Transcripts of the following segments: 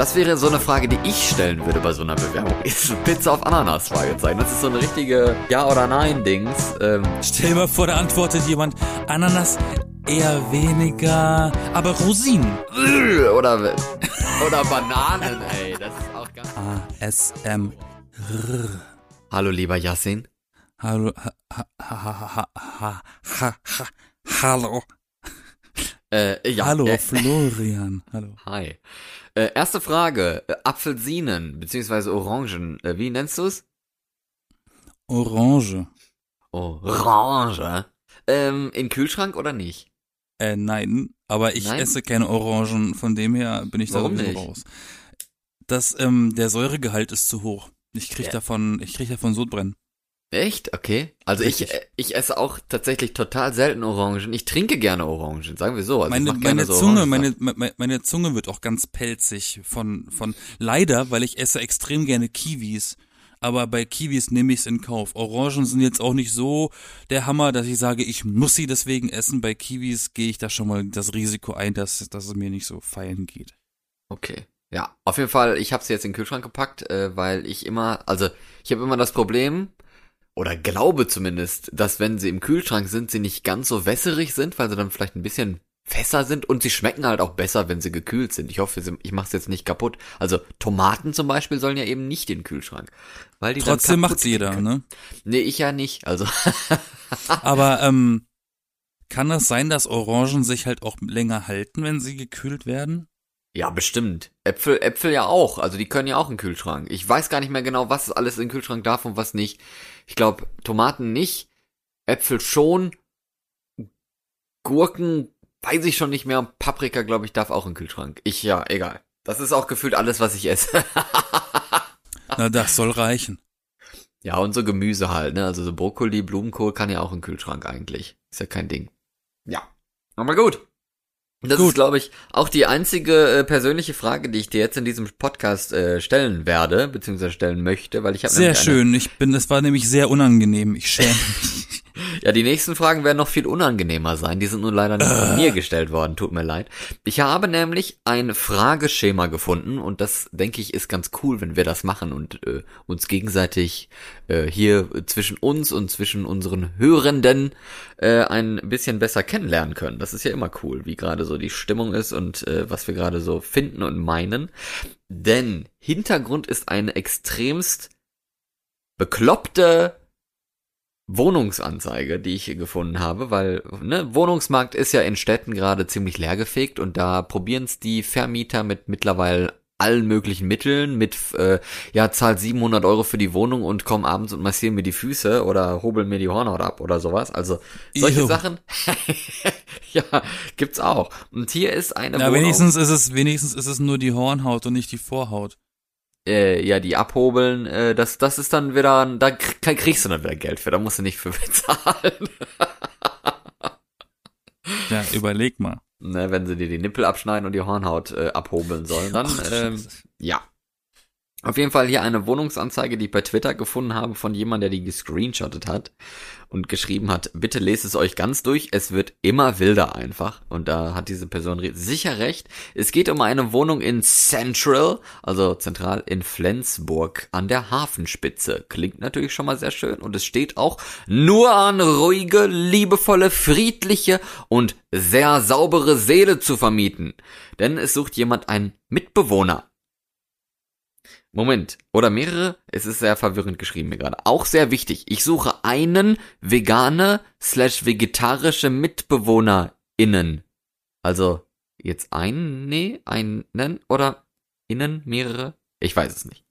Das wäre so eine Frage, die ich stellen würde bei so einer Bewerbung. Ist Pizza auf Ananas? Fragezeichen. Das ist so eine richtige Ja- oder Nein-Dings. Ähm, Stell dir mal vor, da antwortet jemand, Ananas eher weniger, aber Rosinen. Äh, oder, oder Bananen, ey. Das ist auch ganz... ASM. Hallo, lieber Yassin. Hallo. Ha, ha, ha, ha, ha, ha, hallo. Äh, ja. Hallo, äh. Florian. Hallo. Hi. Äh, erste Frage. Äh, Apfelsinen, beziehungsweise Orangen. Äh, wie nennst du's? Orange. Orange. Ähm, in Kühlschrank oder nicht? Äh, nein, aber ich Nein? esse keine Orangen, von dem her bin ich da Warum sowieso nicht? raus. Das, ähm, der Säuregehalt ist zu hoch. Ich krieg Ja. davon, ich krieg davon Sodbrennen. Echt? Okay. Also ich, Richtig. äh, ich esse auch tatsächlich total selten Orangen. Ich trinke gerne Orangen, sagen wir so. Also meine, meine so Zunge, meine, meine Zunge wird auch ganz pelzig von, von, leider, weil ich esse extrem gerne Kiwis. Aber bei Kiwis nehme ich es in Kauf. Orangen sind jetzt auch nicht so der Hammer, dass ich sage, ich muss sie deswegen essen. Bei Kiwis gehe ich da schon mal das Risiko ein, dass, dass es mir nicht so feilen geht. Okay. Ja, auf jeden Fall, ich habe sie jetzt in den Kühlschrank gepackt, äh, weil ich immer, also ich habe immer das Problem, oder glaube zumindest, dass wenn sie im Kühlschrank sind, sie nicht ganz so wässerig sind, weil sie dann vielleicht ein bisschen fässer sind und sie schmecken halt auch besser, wenn sie gekühlt sind. Ich hoffe, ich mache es jetzt nicht kaputt. Also Tomaten zum Beispiel sollen ja eben nicht in den Kühlschrank. Weil die Trotzdem macht's jeder, können. ne? Nee, ich ja nicht. Also Aber ähm, kann es sein, dass Orangen sich halt auch länger halten, wenn sie gekühlt werden? Ja, bestimmt. Äpfel, Äpfel ja auch. Also die können ja auch in den Kühlschrank. Ich weiß gar nicht mehr genau, was alles in den Kühlschrank darf und was nicht. Ich glaube, Tomaten nicht, Äpfel schon, Gurken weiß ich schon nicht mehr. Paprika, glaube ich, darf auch in den Kühlschrank. Ich, ja, egal. Das ist auch gefühlt alles, was ich esse. Na, das soll reichen. ja, und so Gemüse halt, ne? Also so Brokkoli, Blumenkohl kann ja auch in den Kühlschrank eigentlich. Ist ja kein Ding. Ja. Aber gut. Das Gut. ist, glaube ich, auch die einzige äh, persönliche Frage, die ich dir jetzt in diesem Podcast äh, stellen werde, beziehungsweise stellen möchte, weil ich habe Sehr schön. Ich bin, das war nämlich sehr unangenehm. Ich schäme mich. Ja, die nächsten Fragen werden noch viel unangenehmer sein. Die sind nun leider nicht von mir gestellt worden. Tut mir leid. Ich habe nämlich ein Frageschema gefunden und das denke ich ist ganz cool, wenn wir das machen und äh, uns gegenseitig äh, hier zwischen uns und zwischen unseren Hörenden äh, ein bisschen besser kennenlernen können. Das ist ja immer cool, wie gerade so die Stimmung ist und äh, was wir gerade so finden und meinen. Denn Hintergrund ist eine extremst bekloppte Wohnungsanzeige, die ich hier gefunden habe, weil ne, Wohnungsmarkt ist ja in Städten gerade ziemlich leergefegt und da probieren es die Vermieter mit mittlerweile allen möglichen Mitteln, mit äh, ja zahlt 700 Euro für die Wohnung und komm abends und massieren mir die Füße oder hobeln mir die Hornhaut ab oder sowas. Also solche Ew. Sachen, ja gibt's auch. Und hier ist eine Na, Wohnung, wenigstens ist es, wenigstens ist es nur die Hornhaut und nicht die Vorhaut. Äh, ja, die abhobeln, äh, das, das ist dann wieder, da krie- kriegst du dann wieder Geld für, da musst du nicht für bezahlen. Ja, überleg mal. ne, wenn sie dir die Nippel abschneiden und die Hornhaut äh, abhobeln sollen, dann, ähm, ja. Auf jeden Fall hier eine Wohnungsanzeige, die ich bei Twitter gefunden habe von jemandem, der die gescreenshottet hat und geschrieben hat, bitte lest es euch ganz durch, es wird immer wilder einfach. Und da hat diese Person sicher recht. Es geht um eine Wohnung in Central, also zentral in Flensburg an der Hafenspitze. Klingt natürlich schon mal sehr schön und es steht auch nur an ruhige, liebevolle, friedliche und sehr saubere Seele zu vermieten. Denn es sucht jemand einen Mitbewohner. Moment. Oder mehrere? Es ist sehr verwirrend geschrieben mir gerade. Auch sehr wichtig. Ich suche einen vegane slash vegetarische MitbewohnerInnen. Also, jetzt einen, nee, einen oder innen mehrere? Ich weiß es nicht.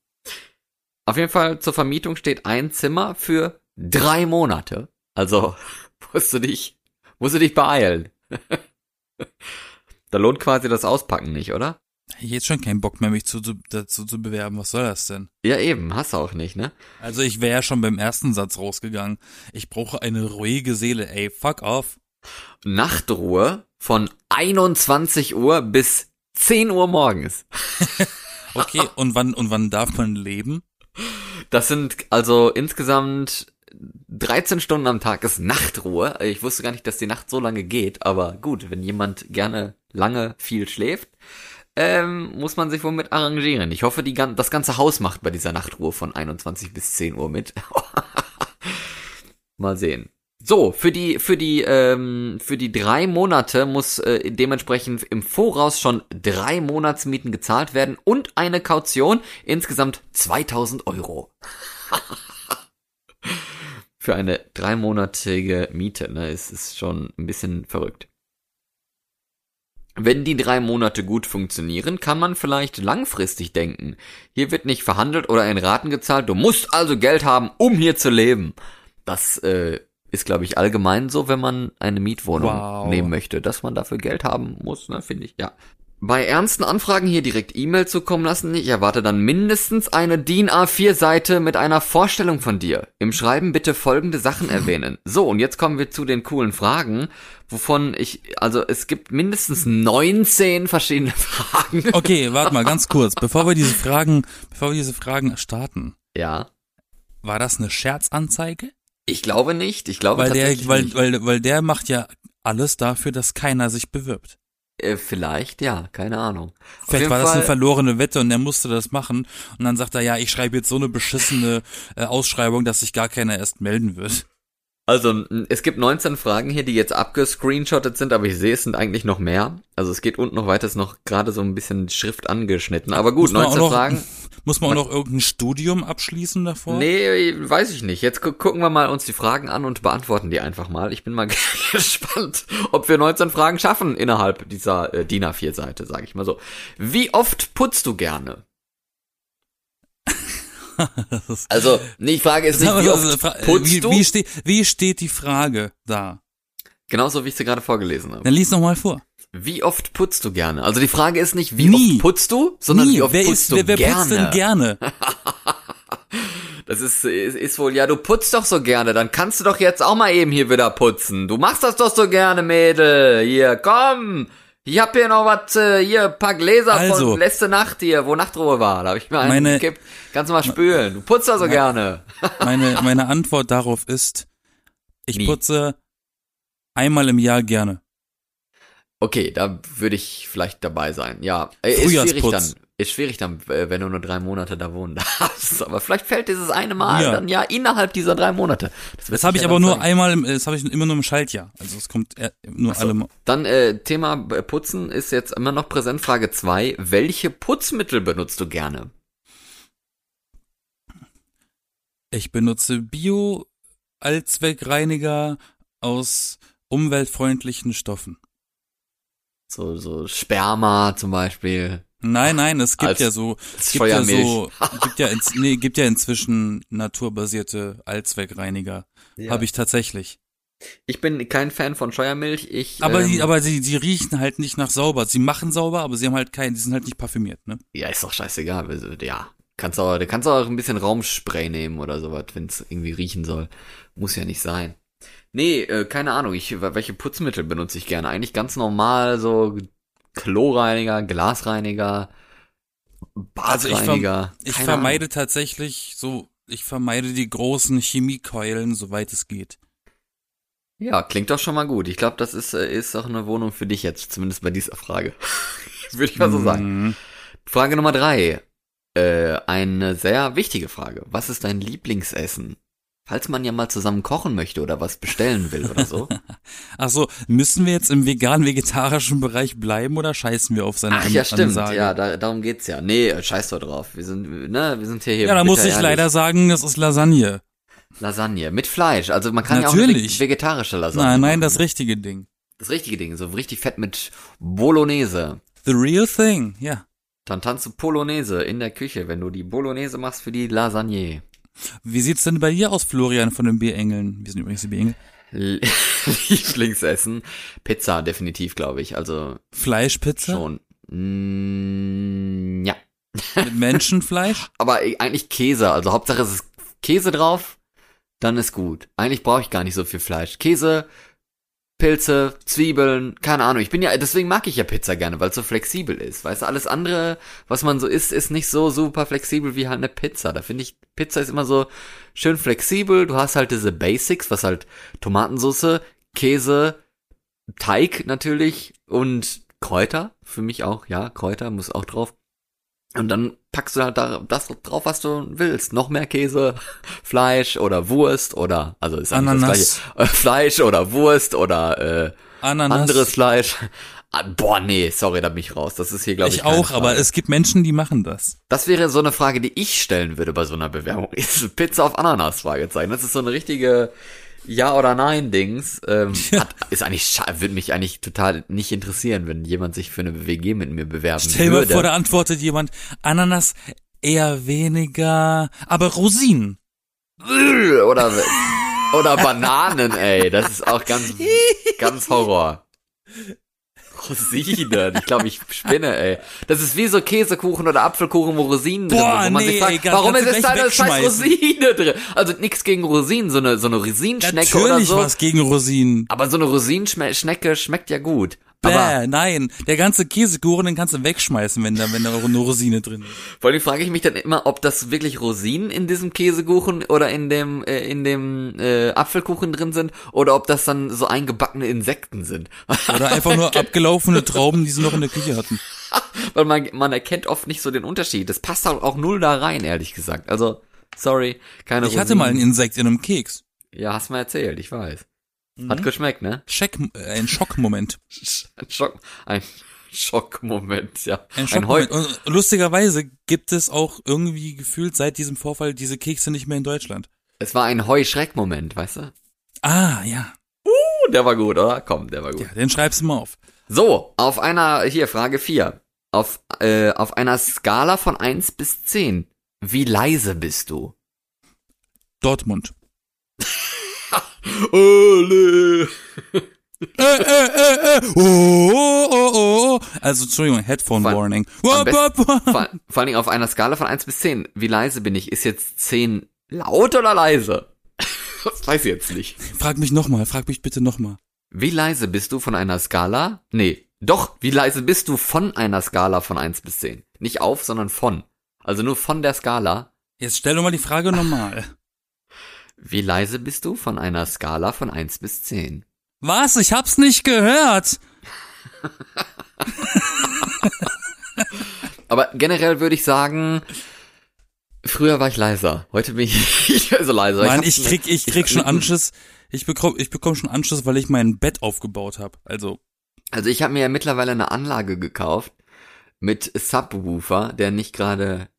Auf jeden Fall zur Vermietung steht ein Zimmer für drei Monate. Also, musst du dich, musst du dich beeilen. da lohnt quasi das Auspacken nicht, oder? Jetzt schon keinen Bock mehr, mich zu, zu, dazu zu bewerben. Was soll das denn? Ja, eben, hast du auch nicht, ne? Also ich wäre ja schon beim ersten Satz rausgegangen. Ich brauche eine ruhige Seele. Ey, fuck off. Nachtruhe von 21 Uhr bis 10 Uhr morgens. Okay, und wann, und wann darf man leben? Das sind also insgesamt 13 Stunden am Tag ist Nachtruhe. Ich wusste gar nicht, dass die Nacht so lange geht, aber gut, wenn jemand gerne lange viel schläft. Ähm, muss man sich wohl mit arrangieren. Ich hoffe, die, das ganze Haus macht bei dieser Nachtruhe von 21 bis 10 Uhr mit. Mal sehen. So, für die, für die, ähm, für die drei Monate muss äh, dementsprechend im Voraus schon drei Monatsmieten gezahlt werden und eine Kaution, insgesamt 2000 Euro. für eine dreimonatige Miete, ne, es ist schon ein bisschen verrückt. Wenn die drei Monate gut funktionieren, kann man vielleicht langfristig denken. Hier wird nicht verhandelt oder in Raten gezahlt, du musst also Geld haben, um hier zu leben. Das äh, ist, glaube ich, allgemein so, wenn man eine Mietwohnung wow. nehmen möchte, dass man dafür Geld haben muss, ne, finde ich, ja. Bei ernsten Anfragen hier direkt E-Mail zukommen lassen. Ich erwarte dann mindestens eine DIN A4-Seite mit einer Vorstellung von dir. Im Schreiben bitte folgende Sachen erwähnen. So, und jetzt kommen wir zu den coolen Fragen, wovon ich, also es gibt mindestens 19 verschiedene Fragen. Okay, warte mal ganz kurz, bevor wir diese Fragen, bevor wir diese Fragen starten. Ja. War das eine Scherzanzeige? Ich glaube nicht. Ich glaube weil der, weil, nicht. weil, weil der macht ja alles dafür, dass keiner sich bewirbt. Äh, vielleicht, ja, keine Ahnung. Vielleicht war das eine verlorene Wette und er musste das machen. Und dann sagt er, ja, ich schreibe jetzt so eine beschissene äh, Ausschreibung, dass sich gar keiner erst melden wird. Also, es gibt 19 Fragen hier, die jetzt abgescreenshottet sind, aber ich sehe, es sind eigentlich noch mehr. Also es geht unten noch weiter, ist noch gerade so ein bisschen Schrift angeschnitten. Aber gut, 19 noch, Fragen. Muss man auch noch irgendein Studium abschließen davor? Nee, weiß ich nicht. Jetzt gu gucken wir mal uns die Fragen an und beantworten die einfach mal. Ich bin mal gespannt, ob wir 19 Fragen schaffen innerhalb dieser äh, DIN A4-Seite, sage ich mal so. Wie oft putzt du gerne? also, nee, die Frage ist nicht, wie oft putzt wie, du? Wie, ste wie steht die Frage da? Genauso wie ich sie gerade vorgelesen habe. Dann lies noch mal vor. Wie oft putzt du gerne? Also die Frage ist nicht, wie Nie. oft putzt du, sondern Nie. wie oft wer putzt ist, du wer, wer gerne? putzt denn gerne? das ist, ist, ist wohl, ja, du putzt doch so gerne, dann kannst du doch jetzt auch mal eben hier wieder putzen. Du machst das doch so gerne, Mädel. Hier, komm. Ich hab hier noch was, äh, hier, ein paar Gläser also, von letzte Nacht hier, wo Nachtruhe war. Da hab ich mir einen meine, gekippt. Kannst du mal spülen. Du putzt doch so meine, gerne. meine, meine Antwort darauf ist, ich Nie. putze einmal im Jahr gerne. Okay, da würde ich vielleicht dabei sein. Ja, äh, ist schwierig dann. Ist schwierig dann, äh, wenn du nur drei Monate da wohnen darfst. Aber vielleicht fällt dieses eine Mal ja. dann ja innerhalb dieser drei Monate. Das, das habe ich aber nur einmal, im, das habe ich immer nur im Schaltjahr. Also es kommt nur so, alle Mal. Dann äh, Thema Putzen ist jetzt immer noch präsent. Frage zwei: Welche Putzmittel benutzt du gerne? Ich benutze Bio Allzweckreiniger aus umweltfreundlichen Stoffen. So, so Sperma zum Beispiel. Nein, nein, es gibt ja so, es gibt ja so, gibt ja, ins, nee, gibt ja inzwischen naturbasierte Allzweckreiniger. Ja. Habe ich tatsächlich. Ich bin kein Fan von Scheuermilch. Ich, aber ähm, die, aber sie, sie riechen halt nicht nach sauber. Sie machen sauber, aber sie haben halt keinen, die sind halt nicht parfümiert, ne? Ja, ist doch scheißegal. Also, ja, kannst auch, du kannst auch ein bisschen Raumspray nehmen oder sowas, wenn es irgendwie riechen soll. Muss ja nicht sein. Nee, äh, keine Ahnung. Ich, welche Putzmittel benutze ich gerne? Eigentlich ganz normal, so Kloreiniger, Glasreiniger, Badreiniger. Also ich, ver ich vermeide Ahnung. tatsächlich so, ich vermeide die großen Chemiekeulen, soweit es geht. Ja, klingt doch schon mal gut. Ich glaube, das ist, äh, ist auch eine Wohnung für dich jetzt, zumindest bei dieser Frage. Würde ich mal so sagen. Mhm. Frage Nummer drei. Äh, eine sehr wichtige Frage. Was ist dein Lieblingsessen? Falls man ja mal zusammen kochen möchte oder was bestellen will oder so. Ach so, müssen wir jetzt im vegan-vegetarischen Bereich bleiben oder scheißen wir auf seine Ach ja, stimmt. Ansage? Ja, da, darum geht's ja. Nee, scheiß doch drauf. Wir sind, ne, wir sind hier hier. Ja, da muss ich ehrlich. leider sagen, das ist Lasagne. Lasagne mit Fleisch. Also man kann Natürlich. ja auch vegetarische Lasagne. Nein, nein, machen. das richtige Ding. Das richtige Ding, so richtig fett mit Bolognese. The real thing, ja. Dann tanzt du Polonaise in der Küche, wenn du die Bolognese machst für die Lasagne. Wie sieht's denn bei dir aus, Florian, von den Bierengeln? Wir sind übrigens die Bierengel. Lieblingsessen? Pizza, definitiv, glaube ich. Also. Fleischpizza? Schon. Mm, ja. Mit Menschenfleisch? Aber eigentlich Käse. Also Hauptsache es ist Käse drauf, dann ist gut. Eigentlich brauche ich gar nicht so viel Fleisch. Käse, Pilze, Zwiebeln, keine Ahnung. Ich bin ja, deswegen mag ich ja Pizza gerne, weil es so flexibel ist. Weißt du, alles andere, was man so isst, ist nicht so super flexibel wie halt eine Pizza. Da finde ich, Pizza ist immer so schön flexibel. Du hast halt diese Basics, was halt Tomatensauce, Käse, Teig natürlich und Kräuter, für mich auch, ja, Kräuter muss auch drauf. Und dann packst du halt da das drauf, was du willst. Noch mehr Käse, Fleisch oder Wurst oder, also ist Ananas. das gleiche. Äh, Fleisch oder Wurst oder äh, Ananas. anderes Fleisch. Ah, Boah, nee, sorry, da bin ich raus. Das ist hier, glaube ich, ich auch, aber Frage. es gibt Menschen, die machen das. Das wäre so eine Frage, die ich stellen würde bei so einer Bewerbung. Ist Pizza auf Ananas? Fragezeichen. Das ist so eine richtige Ja oder Nein Dings. Ähm, hat, ist eigentlich würde mich eigentlich total nicht interessieren, wenn jemand sich für eine WG mit mir bewerben Stell dir mal würde. vor, da antwortet jemand, Ananas eher weniger, aber Rosinen. oder oder Bananen, ey, das ist auch ganz ganz Horror. Rosinen, ich glaube, ich spinne, ey. Das ist wie so Käsekuchen oder Apfelkuchen, wo Rosinen drin Boah, sind, wo man nee, sich fragt, ey, ganz- warum ist es da eine scheiß. Rosine drin? Also nichts gegen Rosinen, so eine so eine Rosinenschnecke oder Natürlich so. was gegen Rosinen. Aber so eine Rosinenschnecke schmeckt ja gut. Aber Bäh, nein. Der ganze Käsekuchen, den kannst du wegschmeißen, wenn da, wenn da eine Rosine drin ist. vor allem frage ich mich dann immer, ob das wirklich Rosinen in diesem Käsekuchen oder in dem äh, in dem äh, Apfelkuchen drin sind oder ob das dann so eingebackene Insekten sind. Oder einfach nur abgelaufene Trauben, die sie noch in der Küche hatten. Weil man man erkennt oft nicht so den Unterschied. Das passt auch, auch null da rein, ehrlich gesagt. Also sorry, keine Ich hatte mal ein Insekt in einem Keks. Ja, hast mal erzählt, ich weiß. Mhm. Hat geschmeckt, ne? Scheck, äh, ein Schockmoment. Ein Schock, ein Schockmoment, ja. Ein Schockmoment. Und lustigerweise gibt es auch irgendwie gefühlt seit diesem Vorfall diese Kekse nicht mehr in Deutschland. es war ein Heuschreckmoment, weißt du? Ah, ja. Uh, der war gut, oder? Komm, der war gut. Ja, den schreibst du mal auf. So, auf einer, hier, Frage 4. Auf, äh, auf einer Skala von 1 bis 10. Wie leise bist du? Dortmund. Ole. Äh, äh, äh, äh. Oh, oh, oh, oh. Also, Entschuldigung, Headphone Vor- Warning. Vor, vor allen Dingen auf einer Skala von 1 bis 10. Wie leise bin ich? Ist jetzt 10 laut oder leise? Das weiß ich jetzt nicht. Frag mich nochmal, frag mich bitte nochmal. Wie leise bist du von einer Skala? Nee, doch, wie leise bist du von einer Skala von 1 bis 10? Nicht auf, sondern von. Also nur von der Skala. Jetzt stell doch mal die Frage nochmal. Wie leise bist du von einer Skala von 1 bis 10? Was? Ich hab's nicht gehört. Aber generell würde ich sagen, früher war ich leiser. Heute bin ich so leiser. Mann, hab- ich krieg, ich krieg schon Anschiss. Ich bekomm, ich bekomm schon Anschiss, weil ich mein Bett aufgebaut habe. Also, Also ich habe mir ja mittlerweile eine Anlage gekauft mit Subwoofer, der nicht gerade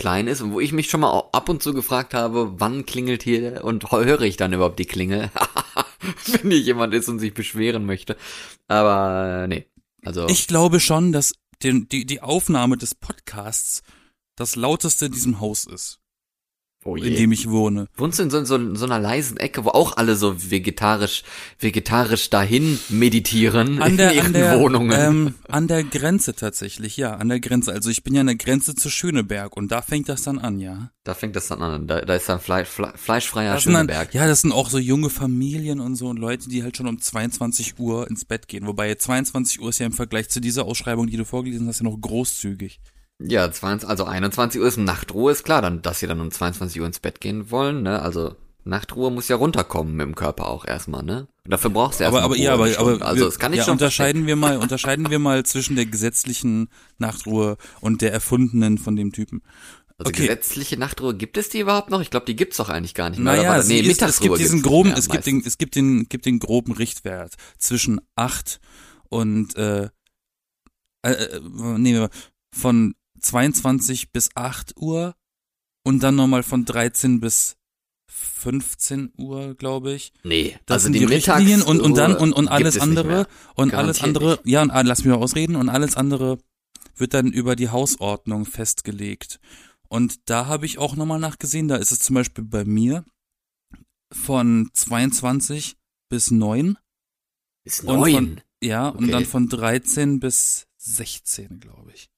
klein ist und wo ich mich schon mal ab und zu gefragt habe, wann klingelt hier und höre ich dann überhaupt die Klingel, wenn hier jemand ist und sich beschweren möchte. Aber äh, nee, also ich glaube schon, dass den, die, die Aufnahme des Podcasts das lauteste in diesem Haus ist, oh in dem ich wohne. Wohnst du in so, so, in so einer leisen Ecke, wo auch alle so vegetarisch, vegetarisch dahin meditieren An der, in ihren an der, Wohnungen? ähm, an der Grenze tatsächlich, ja, an der Grenze. Also ich bin ja an der Grenze zu Schöneberg und da fängt das dann an, ja. da fängt das dann an. Da, da ist dann Fleisch, Fle fleischfreier Das sind dann, Schöneberg. ja, das sind auch so junge Familien und so und Leute, die halt schon um 22 Uhr ins Bett gehen. Wobei 22 Uhr ist ja im Vergleich zu dieser Ausschreibung, die du vorgelesen hast, ja noch großzügig. Ja, 20, also 21 Uhr ist Nachtruhe, ist klar, dann, dass sie dann um 22 Uhr ins Bett gehen wollen, ne? Also Nachtruhe muss ja runterkommen mit dem Körper auch erstmal, ne? Und dafür brauchst du erstmal aber, aber, ja, aber, aber, also wir- das kann ich ja, schon unterscheiden wir mal, unterscheiden wir mal zwischen der gesetzlichen Nachtruhe und der erfundenen von dem Typen. Also okay. gesetzliche Nachtruhe, gibt es die überhaupt noch? Ich glaube, die gibt's doch eigentlich gar nicht mehr. Oder Naja, das- sie ist, es gibt diesen groben, es gibt den, es gibt den, gibt den groben Richtwert zwischen acht und äh, äh, äh nee, von 22 bis 8 Uhr und dann nochmal von 13 bis 15 Uhr, glaube ich. Nee, Das also sind die, die Richtlinien und, und dann und, und alles andere und alles andere, nicht. ja und lass mich mal ausreden und alles andere wird dann über die Hausordnung festgelegt. Und da habe ich auch nochmal nachgesehen, da ist es zum Beispiel bei mir von 22 bis 9 Ist und neun. von, ja, und Okay. dann von 13 bis 16, glaube ich.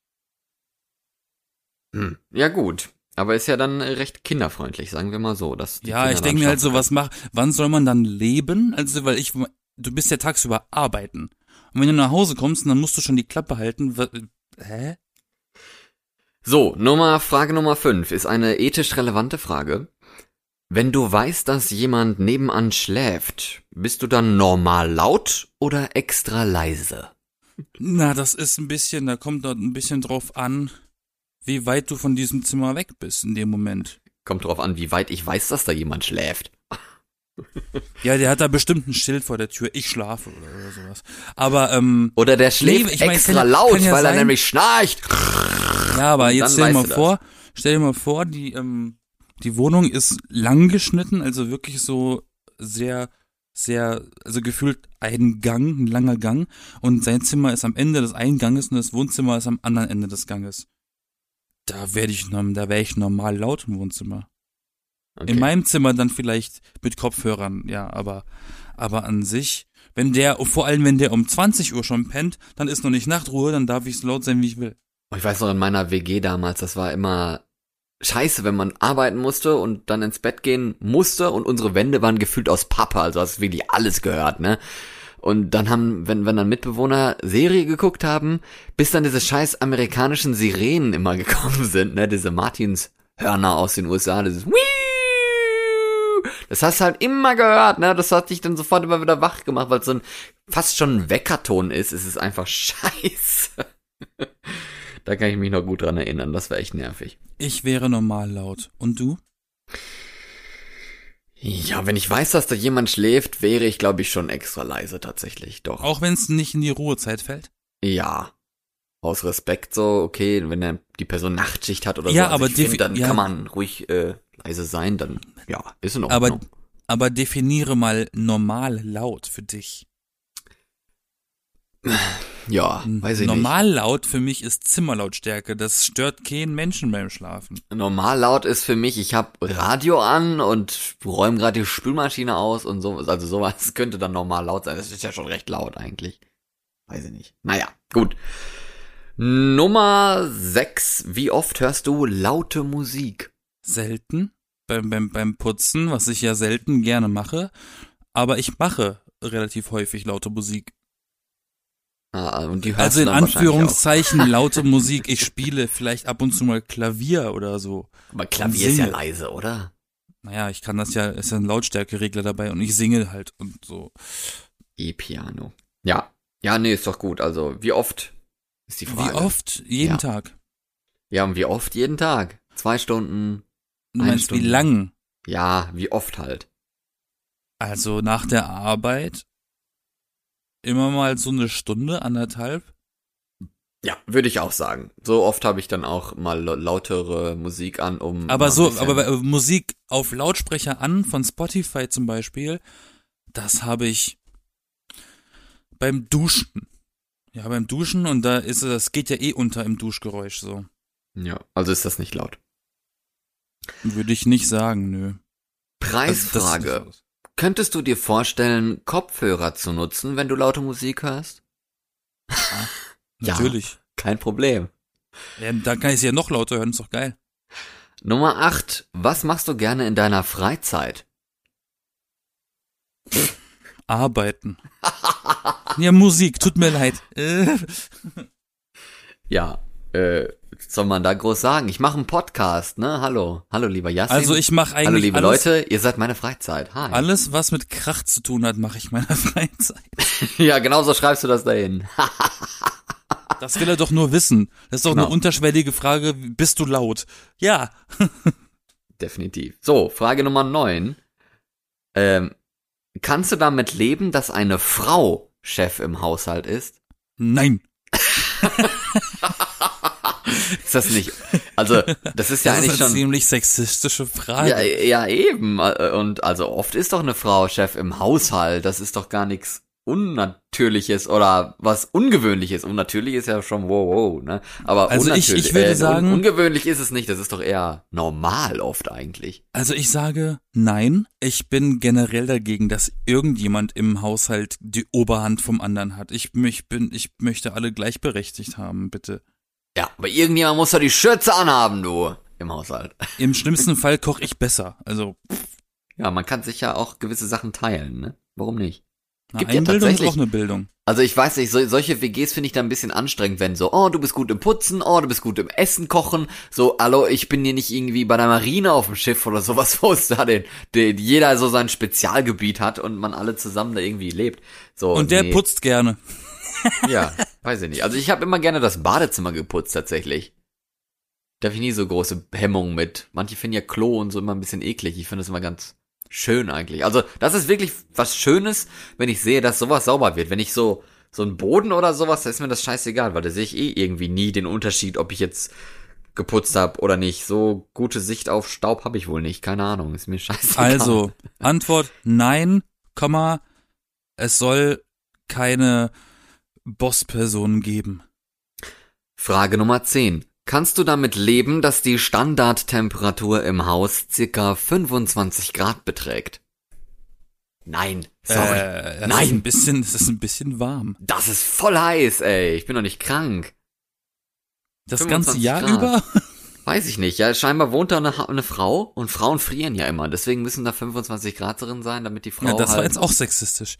Hm. Ja gut, aber ist ja dann recht kinderfreundlich, sagen wir mal so. Dass Ja, Kinder ich denke mir halt so, was mach, wann soll man dann leben? Also, weil ich, du bist ja tagsüber arbeiten. Und wenn du nach Hause kommst, dann musst du schon die Klappe halten. Hä? So, Nummer, Frage Nummer 5 ist eine ethisch relevante Frage. Wenn du weißt, dass jemand nebenan schläft, bist du dann normal laut oder extra leise? Na, das ist ein bisschen, da kommt dort ein bisschen drauf an, wie weit du von diesem Zimmer weg bist in dem Moment. Kommt drauf an, wie weit ich weiß, dass da jemand schläft. Ja, der hat da bestimmt ein Schild vor der Tür, ich schlafe oder, oder sowas. Aber, ähm, Oder der schläft Nee, ich mein, extra kann laut, kann ja weil er sein- nämlich schnarcht. ja, aber jetzt stell dir mal vor, stell dir mal vor, die, ähm, die Wohnung ist lang geschnitten, also wirklich so sehr, sehr, also gefühlt ein Gang, ein langer Gang und sein Zimmer ist am Ende des einen Ganges und das Wohnzimmer ist am anderen Ende des Ganges. Da werde ich, da wäre ich normal laut im Wohnzimmer. Okay. In meinem Zimmer dann vielleicht mit Kopfhörern, ja, aber, aber an sich, wenn der, vor allem wenn der um 20 Uhr schon pennt, dann ist noch nicht Nachtruhe, dann darf ich so laut sein, wie ich will. Ich weiß noch in meiner WG damals, das war immer scheiße, wenn man arbeiten musste und dann ins Bett gehen musste und unsere Wände waren gefühlt aus Pappe, also hast wirklich alles gehört, ne? Und dann haben, wenn, wenn dann Mitbewohner Serie geguckt haben, bis dann diese scheiß amerikanischen Sirenen immer gekommen sind, ne? Diese Martinshörner aus den USA, dieses Wiiiiu. Das hast du halt immer gehört, ne? Das hat dich dann sofort immer wieder wach gemacht, weil es so ein fast schon ein Weckerton ist. Es ist einfach scheiße. Da kann ich mich noch gut dran erinnern. Das war echt nervig. Ich wäre normal laut. Und du? Ja, wenn ich weiß, dass da jemand schläft, wäre ich, glaube ich, schon extra leise tatsächlich. Doch. Auch wenn es nicht in die Ruhezeit fällt? Ja. Aus Respekt so, okay, wenn er die Person Nachtschicht hat oder Ja, so. aber ich find, dann ja. kann man ruhig äh, leise sein, dann ja, ist in Aber, Ordnung. aber definiere mal normal laut für dich. Ja, weiß ich normal laut für mich ist Zimmerlautstärke. Das stört keinen Menschen beim Schlafen. nicht. Normal laut ist für mich, ich habe Radio an und räume gerade die Spülmaschine aus und so, also sowas könnte dann normal laut sein. Das ist ja schon recht laut eigentlich. Weiß ich nicht. Naja, gut. Nummer 6. Wie oft hörst du laute Musik? Selten. Beim, beim, beim Putzen, was ich ja selten gerne mache. Aber ich mache relativ häufig laute Musik. Ah, und die Also in Anführungszeichen laute Musik. Ich spiele vielleicht ab und zu mal Klavier oder so. Aber Klavier ist ja leise, oder? Naja, ich kann das ja, ist ja ein Lautstärkeregler dabei und ich singe halt und so. E-Piano. Ja. Ja, nee, ist doch gut. Also, wie oft ist die Frage. Wie oft? Jeden Ja. Tag. Ja, und wie oft? Jeden Tag. Zwei Stunden. Du meinst, wie Stunde. lang? Ja, wie oft halt. Also nach der Arbeit immer mal so eine Stunde, anderthalb. Ja, würde ich auch sagen. So oft habe ich dann auch mal la- lautere Musik an, um. Aber so, aber äh, Musik auf Lautsprecher an, von Spotify zum Beispiel, das habe ich beim Duschen. Ja, beim Duschen und da ist es, das geht ja eh unter im Duschgeräusch so. Ja, also ist das nicht laut. Würde ich nicht sagen, nö. Also Preisfrage. Könntest du dir vorstellen, Kopfhörer zu nutzen, wenn du laute Musik hörst? Ja. Natürlich. Kein Problem. Ja, da kann ich sie ja noch lauter hören, ist doch geil. Nummer 8. Was machst du gerne in deiner Freizeit? Arbeiten. ja, Musik, tut mir leid. Ja, äh, was soll man da groß sagen? Ich mache einen Podcast, ne? Hallo. Hallo, lieber Yassin. Also ich mache eigentlich Hallo, liebe alles, Leute, ihr seid meine Freizeit. Hi. alles, was mit Krach zu tun hat, mache ich in meiner Freizeit. Ja, genau so schreibst du das dahin. Das will er doch nur wissen. Das ist doch Genau. eine unterschwellige Frage, bist du laut? Ja. Definitiv. So, Frage Nummer 9. Ähm, kannst du damit leben, dass eine Frau Chef im Haushalt ist? Nein. Ist das nicht? Also, das ist ja Das ist eigentlich eine schon. ziemlich sexistische Frage. Ja, ja, eben. Und also oft ist doch eine Frau Chef im Haushalt. Das ist doch gar nichts Unnatürliches oder was Ungewöhnliches. Unnatürlich ist ja schon wow, wow, ne? Aber Also ich- unnatürlich, ich würde äh, un- sagen- ungewöhnlich ist es nicht. Das ist doch eher normal oft eigentlich. Also ich sage nein. Ich bin generell dagegen, dass irgendjemand im Haushalt die Oberhand vom anderen hat. Ich, mich bin, ich möchte alle gleichberechtigt haben, bitte. Ja, aber irgendjemand muss doch die Schürze anhaben, du, im Haushalt. Im schlimmsten Fall koche ich besser. Also Ja, man kann sich ja auch gewisse Sachen teilen, ne? Warum nicht? eine Gibt ja Einbildung ist tatsächlich- auch eine Bildung. Also ich weiß nicht, so, solche WGs finde ich da ein bisschen anstrengend, wenn so, oh, du bist gut im Putzen, oh, du bist gut im Essen kochen, so, hallo, ich bin hier nicht irgendwie bei der Marine auf dem Schiff oder sowas, wo es da den, den jeder so sein Spezialgebiet hat und man alle zusammen da irgendwie lebt. So, Und der nee. putzt gerne. Ja. Weiß ich nicht. Also ich habe immer gerne das Badezimmer geputzt tatsächlich. Da habe ich nie so große Hemmungen mit. Manche finden ja Klo und so immer ein bisschen eklig. Ich finde es immer ganz schön eigentlich. Also das ist wirklich was Schönes, wenn ich sehe, dass sowas sauber wird. Wenn ich so so ein Boden oder sowas, da ist mir das scheißegal, weil da sehe ich eh irgendwie nie den Unterschied, ob ich jetzt geputzt habe oder nicht. So gute Sicht auf Staub habe ich wohl nicht. Keine Ahnung, ist mir scheißegal. Also, Antwort nein, Komma, es soll keine Bosspersonen geben. Frage Nummer 10. Kannst du damit leben, dass die Standardtemperatur im Haus circa 25 Grad beträgt? Nein, sorry. Äh, das Nein. Ist ein bisschen, das ist ein bisschen warm. Das ist voll heiß, ey. Ich bin doch nicht krank. Das 25 ganze Jahr Grad. über? Weiß ich nicht. Ja, scheinbar wohnt da eine, eine Frau und Frauen frieren ja immer. Deswegen müssen da 25 Grad drin sein, damit die Frau Ja, das halt war jetzt auch sexistisch.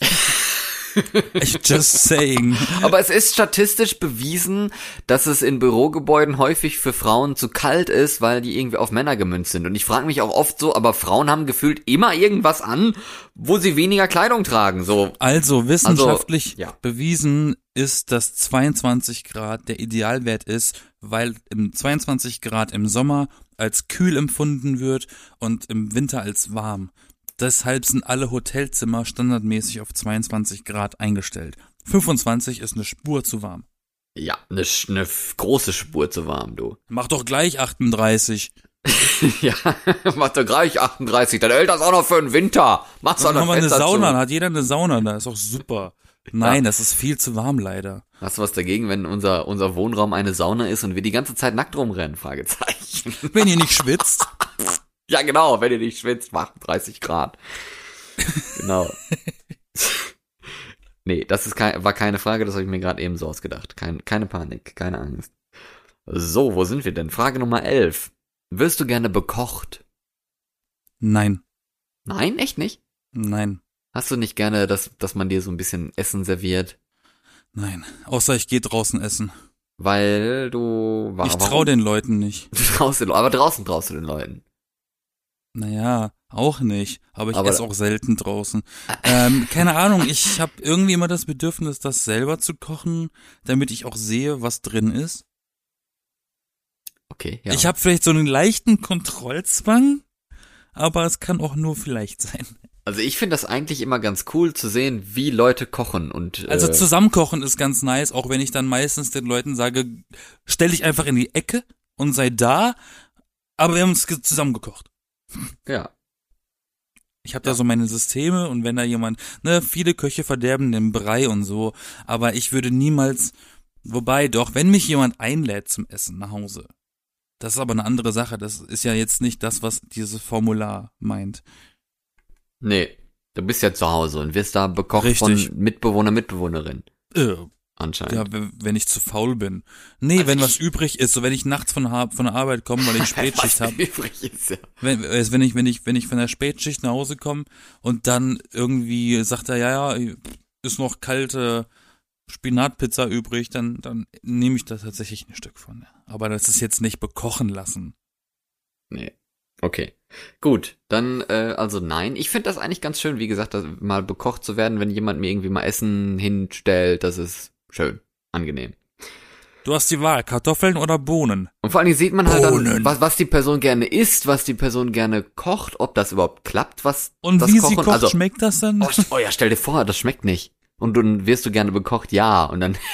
ich just saying. Aber es ist statistisch bewiesen, dass es in Bürogebäuden häufig für Frauen zu kalt ist, weil die irgendwie auf Männer gemünzt sind. Und ich frage mich auch oft so, aber Frauen haben gefühlt immer irgendwas an, wo sie weniger Kleidung tragen. So, Also wissenschaftlich ja. bewiesen ist, dass 22 Grad der Idealwert ist, weil im 22 Grad im Sommer als kühl empfunden wird und im Winter als warm. Deshalb sind alle Hotelzimmer standardmäßig auf 22 Grad eingestellt. 25 ist eine Spur zu warm. ja, eine, eine große Spur zu warm, du. Mach doch gleich 38. ja, mach doch gleich 38, dann hält das auch noch für den Winter. Mach's auch Dann noch haben wir eine Sauna, zu. hat jeder eine Sauna, da ist auch super. Nein, das ist viel zu warm leider. Hast du was dagegen, wenn unser, unser Wohnraum eine Sauna ist und wir die ganze Zeit nackt rumrennen? Fragezeichen. Wenn ihr nicht schwitzt. Ja, genau, wenn ihr nicht schwitzt, macht 30 Grad. Genau. nee, das ist kein, war keine Frage, das habe ich mir gerade eben so ausgedacht. Kein, keine Panik, keine Angst. So, wo sind wir denn? Frage Nummer 11. Wirst du gerne bekocht? Nein, Nein, echt nicht? nein, Hast du nicht gerne, dass, dass man dir so ein bisschen Essen serviert? nein. Außer ich gehe draußen essen. Weil du... wa- Ich warum? trau den Leuten nicht. Du traust den, aber draußen traust du den Leuten. Naja, auch nicht. Aber ich Aber- esse auch selten draußen. Ähm, keine Ahnung, ich habe irgendwie immer das Bedürfnis, das selber zu kochen, damit ich auch sehe, was drin ist. Okay, ja. Ich habe vielleicht so einen leichten Kontrollzwang, aber es kann auch nur vielleicht sein. also ich finde das eigentlich immer ganz cool zu sehen, wie Leute kochen und Also äh, zusammenkochen ist ganz nice, auch wenn ich dann meistens den Leuten sage, stell dich einfach in die Ecke und sei da, aber wir haben ge- zusammengekocht. Ja. Ich habe da so meine Systeme und wenn da jemand, ne, viele Köche verderben den Brei und so, aber ich würde niemals, wobei doch, wenn mich jemand einlädt zum Essen nach Hause, das ist aber eine andere Sache, das ist ja jetzt nicht das, was dieses Formular meint. Nee, du bist ja zu Hause und wirst da bekocht Richtig. von Mitbewohner, Mitbewohnerin. Äh, Anscheinend. ja, wenn ich zu faul bin. Nee, Also wenn was übrig ist, so wenn ich nachts von, von der Arbeit komme, weil ich Spätschicht habe, übrig ist, ja. wenn, äh, wenn ich wenn ich wenn ich von der Spätschicht nach Hause komme und dann irgendwie sagt er ja ja ist noch kalte Spinatpizza übrig, dann dann nehme ich da tatsächlich ein Stück von. Aber das ist jetzt nicht bekochen lassen. Nee. Okay. Gut, dann, äh, also nein. Ich finde das eigentlich ganz schön, wie gesagt, mal bekocht zu werden, wenn jemand mir irgendwie mal Essen hinstellt. Das ist schön, angenehm. Du hast die Wahl, Kartoffeln oder Bohnen. Und vor allen Dingen sieht man halt dann, Bohnen. was, was die Person gerne isst, was die Person gerne kocht, ob das überhaupt klappt, was Und das wie Kochen, sie kocht, also, schmeckt das dann? Oh, oh ja, stell dir vor, das schmeckt nicht. Und dann wirst du gerne bekocht, ja. Und dann.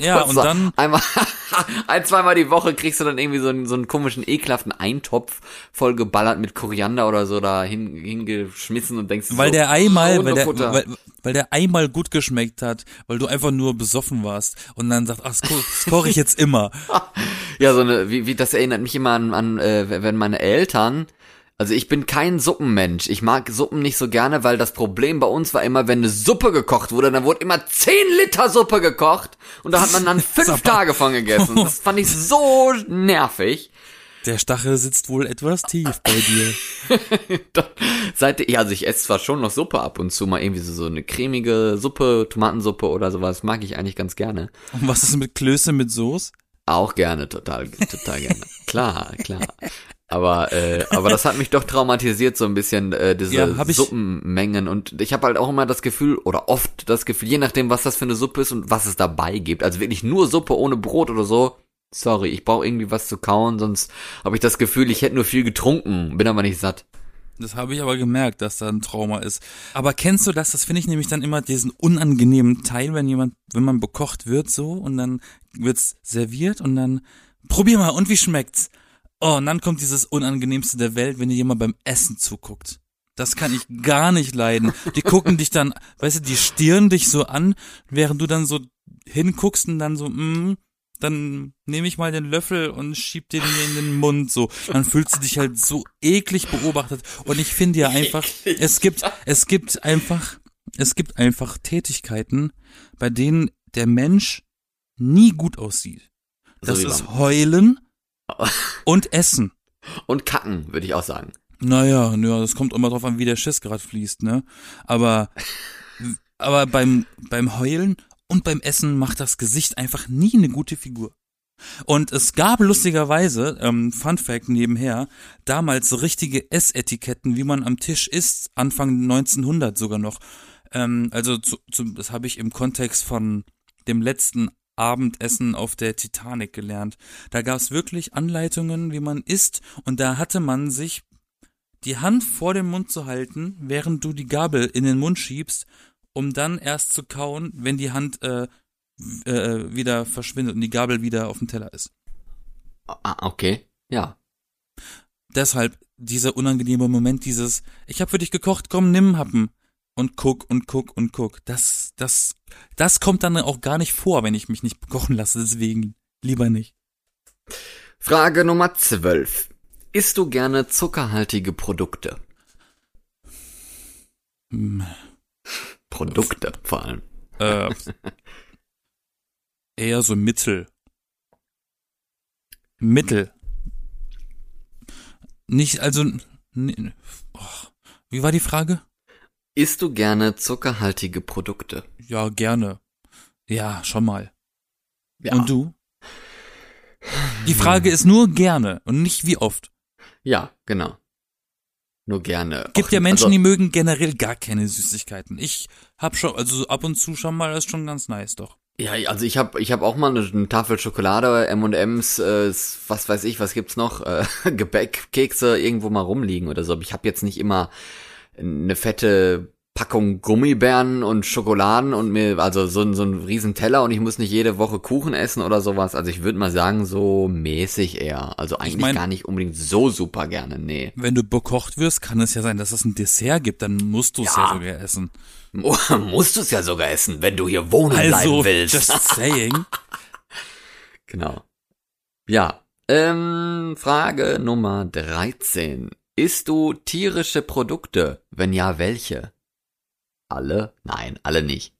Ja, und so dann- Einmal, ein, zweimal die Woche kriegst du dann irgendwie so einen, so einen komischen, ekelhaften Eintopf voll geballert mit Koriander oder so da hin, hingeschmissen und denkst Weil so, der einmal, weil der, Hundefutter. weil, weil der einmal gut geschmeckt hat, weil du einfach nur besoffen warst und dann sagt, ach, das koche ich jetzt immer. Ja, so eine, wie, wie das erinnert mich immer an, an äh, wenn meine Eltern, also ich bin kein Suppenmensch. Ich mag Suppen nicht so gerne, weil das Problem bei uns war immer, wenn eine Suppe gekocht wurde, dann wurde immer 10 Liter Suppe gekocht und da hat man dann fünf Tage von gegessen. Das fand ich so nervig. Der Stachel sitzt wohl etwas tief bei dir. Seit, ja, also ich esse zwar schon noch Suppe ab und zu mal irgendwie so, so eine cremige Suppe, Tomatensuppe oder sowas, mag ich eigentlich ganz gerne. Und was ist mit Klöße mit Soße? Auch gerne, total, total gerne. klar, klar. Aber, äh, aber das hat mich doch traumatisiert, so ein bisschen, äh, diese Ja, Suppenmengen. Und ich habe halt auch immer das Gefühl, oder oft das Gefühl, je nachdem, was das für eine Suppe ist und was es dabei gibt. Also wirklich nur Suppe ohne Brot oder so. Sorry, ich brauche irgendwie was zu kauen, sonst habe ich das Gefühl, ich hätte nur viel getrunken, bin aber nicht satt. Das habe ich aber gemerkt, dass da ein Trauma ist. Aber kennst du das? Das finde ich nämlich dann immer diesen unangenehmen Teil, wenn jemand, wenn man bekocht wird so und dann wird's serviert und dann probier mal und wie schmeckt's? Oh, und dann kommt dieses unangenehmste der Welt, wenn dir jemand beim Essen zuguckt. Das kann ich gar nicht leiden. Die gucken dich dann, weißt du, die stirren dich so an, während du dann so hinguckst und dann so, mm, dann nehme ich mal den Löffel und schieb den mir in den Mund so. Dann fühlst du dich halt so eklig beobachtet. Und ich finde ja einfach, es gibt, es gibt einfach, es gibt einfach Tätigkeiten, bei denen der Mensch nie gut aussieht. Das So ist Heulen und Essen. Und kacken, würde ich auch sagen. Naja, ja, das kommt immer drauf an, wie der Schiss gerade fließt, ne? Aber, aber beim, beim Heulen und beim Essen macht das Gesicht einfach nie eine gute Figur. Und es gab lustigerweise, ähm, Fun Fact nebenher, damals richtige Essetiketten, wie man am Tisch isst, Anfang 1900 sogar noch. Ähm, also zu, zu, das habe ich im Kontext von dem letzten Abendessen auf der Titanic gelernt. Da gab es wirklich Anleitungen, wie man isst, und da hatte man sich die Hand vor dem Mund zu halten, während du die Gabel in den Mund schiebst, um dann erst zu kauen, wenn die Hand äh, äh, wieder verschwindet und die Gabel wieder auf dem Teller ist. Ah, okay. Ja. Deshalb dieser unangenehme Moment, dieses, ich hab für dich gekocht, komm, nimm Happen. Und guck und guck und guck. Das, das, das kommt dann auch gar nicht vor, wenn ich mich nicht bekochen lasse, deswegen lieber nicht. Frage Nummer 12. Isst du gerne zuckerhaltige Produkte? Hm, Produkte vor allem. Äh, eher so Mittel. Mittel. Nicht, also, nee, oh, wie war die Frage? Isst du gerne zuckerhaltige Produkte? Ja, gerne. Ja, schon mal. Ja. Und du? Die Frage ist nur gerne und nicht wie oft. Ja, genau. Nur gerne. Gibt Auch- ja Menschen, also, die mögen generell gar keine Süßigkeiten. Ich hab schon, also ab und zu schon mal, das ist schon ganz nice, doch. Ja, also ich habe ich hab auch mal eine, eine Tafel Schokolade, M&M's, äh, was weiß ich, was gibt's noch, äh, Gebäck, Kekse irgendwo mal rumliegen oder so. Aber ich habe jetzt nicht immer eine fette Packung Gummibären und Schokoladen und mir, also so, ein- so ein riesen Teller und ich muss nicht jede Woche Kuchen essen oder sowas. Also ich würde mal sagen, so mäßig eher. Also eigentlich mein- gar nicht unbedingt so super gerne, nee. Wenn du bekocht wirst, kann es ja sein, dass es ein Dessert gibt, dann musst du es ja. Ja. sogar essen. Musst du es ja sogar essen, wenn du hier wohnen Also, bleiben willst. just saying. Genau. Ja. Ähm, Frage Nummer 13. Isst du tierische Produkte? Wenn ja, welche? Alle? Nein, alle nicht.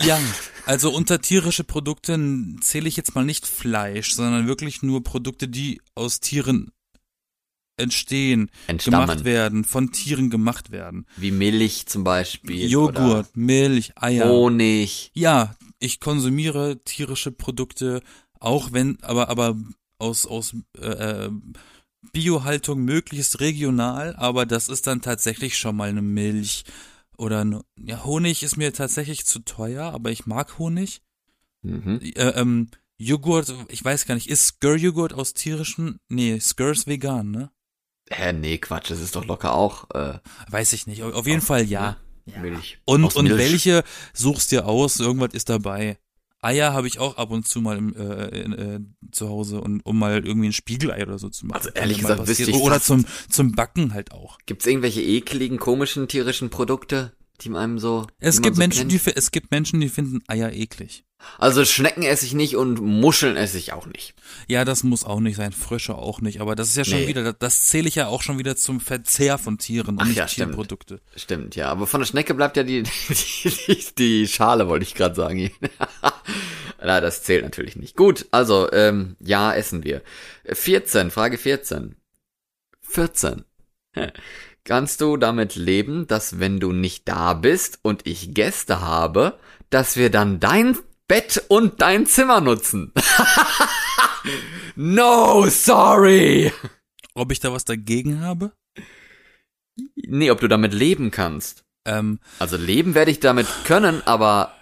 Ja, also unter tierische Produkte zähle ich jetzt mal nicht Fleisch, sondern wirklich nur Produkte, die aus Tieren entstehen, gemacht Entstammen. werden, von Tieren gemacht werden. Wie Milch zum Beispiel. Joghurt, Milch, Eier. Honig. Ja, ich konsumiere tierische Produkte, auch wenn, aber, aber aus, aus äh, äh, Biohaltung möglichst regional, aber das ist dann tatsächlich schon mal eine Milch. Oder ne, ja, Honig ist mir tatsächlich zu teuer, aber ich mag Honig. Mhm. Äh, ähm, Joghurt, ich weiß gar nicht, ist Skir-Joghurt aus tierischen? Nee, Skir ist vegan, ne? Hä, nee, Quatsch, das ist doch locker auch äh, Weiß ich nicht. Auf jeden Fall ja. Milch. Und, und welche suchst dir aus? Irgendwas ist dabei. Eier habe ich auch ab und zu mal im, äh, in, äh, zu Hause, und, um mal irgendwie ein Spiegelei oder so zu machen. Also ehrlich gesagt wüsste ich Oder zum, zum Backen halt auch. Gibt's irgendwelche ekligen, komischen tierischen Produkte, die einem so. Es gibt so Menschen, kennt? die, es gibt Menschen, die finden Eier eklig. Also Schnecken esse ich nicht und Muscheln esse ich auch nicht. Ja, das muss auch nicht sein, Frösche auch nicht, aber das ist ja schon Nee. wieder, das, zähle ich ja auch schon wieder zum Verzehr von Tieren und Ach nicht ja, stimmt. Tierprodukte. Stimmt, ja. Aber von der Schnecke bleibt ja die, die, die, die Schale, wollte ich gerade sagen. Na, das zählt natürlich nicht. Gut, also, ähm, ja, essen wir. 14, Frage 14. 14. Kannst du damit leben, dass wenn du nicht da bist und ich Gäste habe, dass wir dann dein Bett und dein Zimmer nutzen? No, sorry! Ob ich da was dagegen habe? Nee, ob du damit leben kannst. Ähm, Also leben werde ich damit können, aber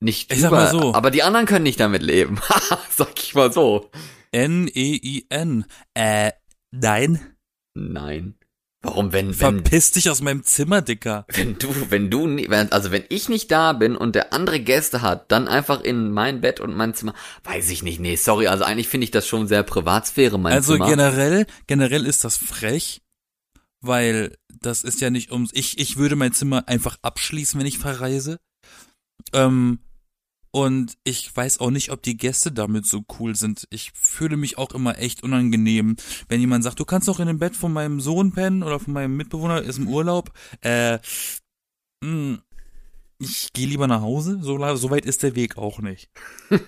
nicht Ich mal so. Aber die anderen können nicht damit leben. sag ich mal so. N-E-I-N. Äh, nein. Nein. Warum, wenn, wenn, Verpiss dich aus meinem Zimmer, Dicker. wenn du, wenn du, also wenn ich nicht da bin und der andere Gäste hat, dann einfach in mein Bett und mein Zimmer, weiß ich nicht, nee, sorry, also eigentlich finde ich das schon sehr Privatsphäre, mein Also Zimmer. generell, generell ist das frech, weil das ist ja nicht ums, ich, ich würde mein Zimmer einfach abschließen, wenn ich verreise. Ähm, und ich weiß auch nicht, ob die Gäste damit so cool sind. Ich fühle mich auch immer echt unangenehm, wenn jemand sagt, du kannst doch in dem Bett von meinem Sohn pennen oder von meinem Mitbewohner, ist im Urlaub. Äh, mh, ich gehe lieber nach Hause, so, so weit ist der Weg auch nicht.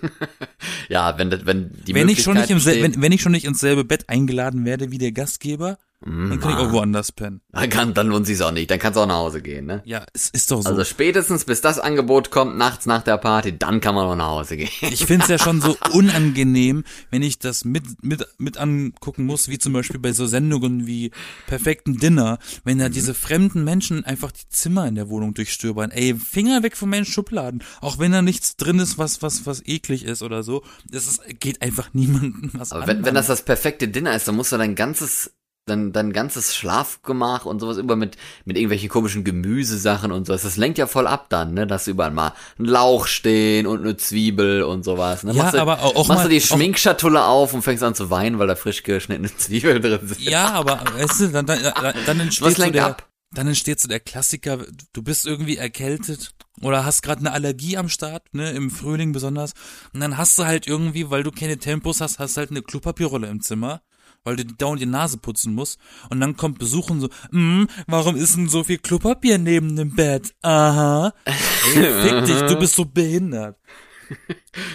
Ja, wenn, wenn die wenn ich schon nicht im wenn, wenn ich schon nicht ins selbe Bett eingeladen werde wie der Gastgeber, dann kann ich auch woanders pennen. Dann, kann, dann lohnt sich's auch nicht, dann kannst du auch nach Hause gehen, ne? Ja, es ist doch so. Also spätestens bis das Angebot kommt, nachts nach der Party, dann kann man auch nach Hause gehen. ich find's ja schon so unangenehm, wenn ich das mit, mit, mit angucken muss, wie zum Beispiel bei so Sendungen wie Perfekten Dinner, wenn da diese fremden Menschen einfach die Zimmer in der Wohnung durchstöbern. Ey, Finger weg von meinen Schubladen. Auch wenn da nichts drin ist, was, was, was eklig ist oder so. Das ist, geht einfach niemandem was Aber an. wenn, wenn das das perfekte Dinner ist, dann musst du dein ganzes, dein, dein ganzes Schlafgemach und sowas über mit, mit irgendwelchen komischen Gemüsesachen und sowas. Das lenkt ja voll ab dann, ne? Dass überall mal ein Lauch stehen und eine Zwiebel und sowas. Ne? Ja, machst du, aber auch- auch machst mal- du die Schminkschatulle auf und fängst an zu weinen, weil da frisch geschnittene Zwiebeln drin sind. Ja, aber weißt du, dann, dann, dann entsteht Was so lenkt der, ab? dann entsteht so der Klassiker, du bist irgendwie erkältet oder hast gerade eine Allergie am Start, ne, im Frühling besonders. Und dann hast du halt irgendwie, weil du keine Tempos hast, hast halt eine Klopapierrolle im Zimmer, weil du dauernd die Nase putzen musst. Und dann kommt Besuch und so, mm, warum ist denn so viel Klopapier neben dem Bett? Aha. Ey, fick dich, du bist so behindert.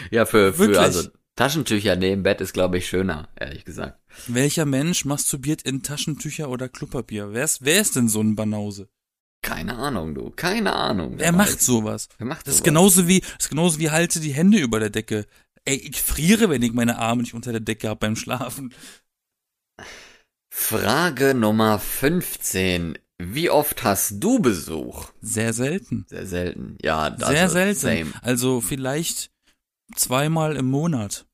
Ja, für, für Wirklich? also Taschentücher neben Bett ist, glaube ich, schöner, ehrlich gesagt. Welcher Mensch masturbiert in Taschentücher oder Klopapier? Wer ist, wer ist denn so ein Banause? Keine Ahnung, du. Keine Ahnung. Wer macht sowas? Wer macht Das ist sowas? genauso wie, das ist genauso wie halte die Hände über der Decke. Ey, ich friere, wenn ich meine Arme nicht unter der Decke hab beim Schlafen. Frage Nummer 15. Wie oft hast du Besuch? Sehr selten. Sehr selten. Ja, also, Sehr selten. Same. Also vielleicht zweimal im Monat.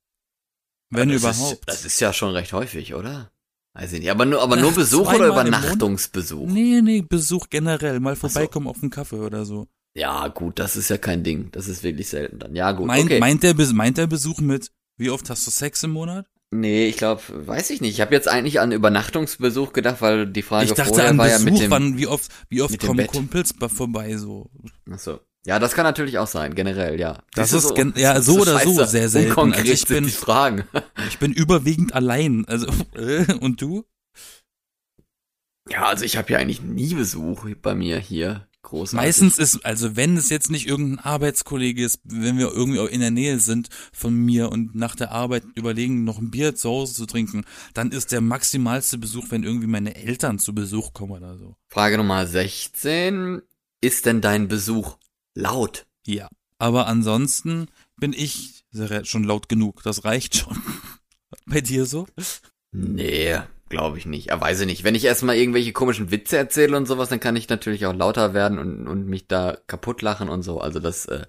Wenn das überhaupt. Ist, das ist ja schon recht häufig, oder? Weiß ich nicht. Aber nur, aber Ach, nur Besuch oder? Übernachtungsbesuch? nee, nee, Besuch generell. Mal so. vorbeikommen auf einen Kaffee oder so. Ja, gut, das ist ja kein Ding. Das ist wirklich selten dann. Ja, gut, Meint, okay. meint, der, meint der Besuch mit, wie oft hast du Sex im Monat? Nee, ich glaube, weiß ich nicht. Ich habe jetzt eigentlich an Übernachtungsbesuch gedacht, weil die Frage ich dachte vorher an war ja Besuch, mit dem. wann, wie oft, wie oft kommen. Kumpels bei- vorbei, so. Achso. Ja, das kann natürlich auch sein, generell, ja. Das du ist gen- ja, so oder so scheiße sehr selten. Also ich bin- Fragen. Ich bin überwiegend allein. Also, äh, und du? Ja, also ich habe ja eigentlich nie Besuch bei mir hier. Großartig. Meistens ist, also wenn es jetzt nicht irgendein Arbeitskollege ist, wenn wir irgendwie in der Nähe sind von mir und nach der Arbeit überlegen, noch ein Bier zu Hause zu trinken, dann ist der maximalste Besuch, wenn irgendwie meine Eltern zu Besuch kommen oder so. Frage Nummer 16. Ist denn dein Besuch laut? Ja. Aber ansonsten bin ich schon laut genug. Das reicht schon. Bei dir so? Nee, glaube ich nicht. Ja, weiß ich nicht. Wenn ich erstmal irgendwelche komischen Witze erzähle und sowas, dann kann ich natürlich auch lauter werden und, und mich da kaputt lachen und so. Also das, äh,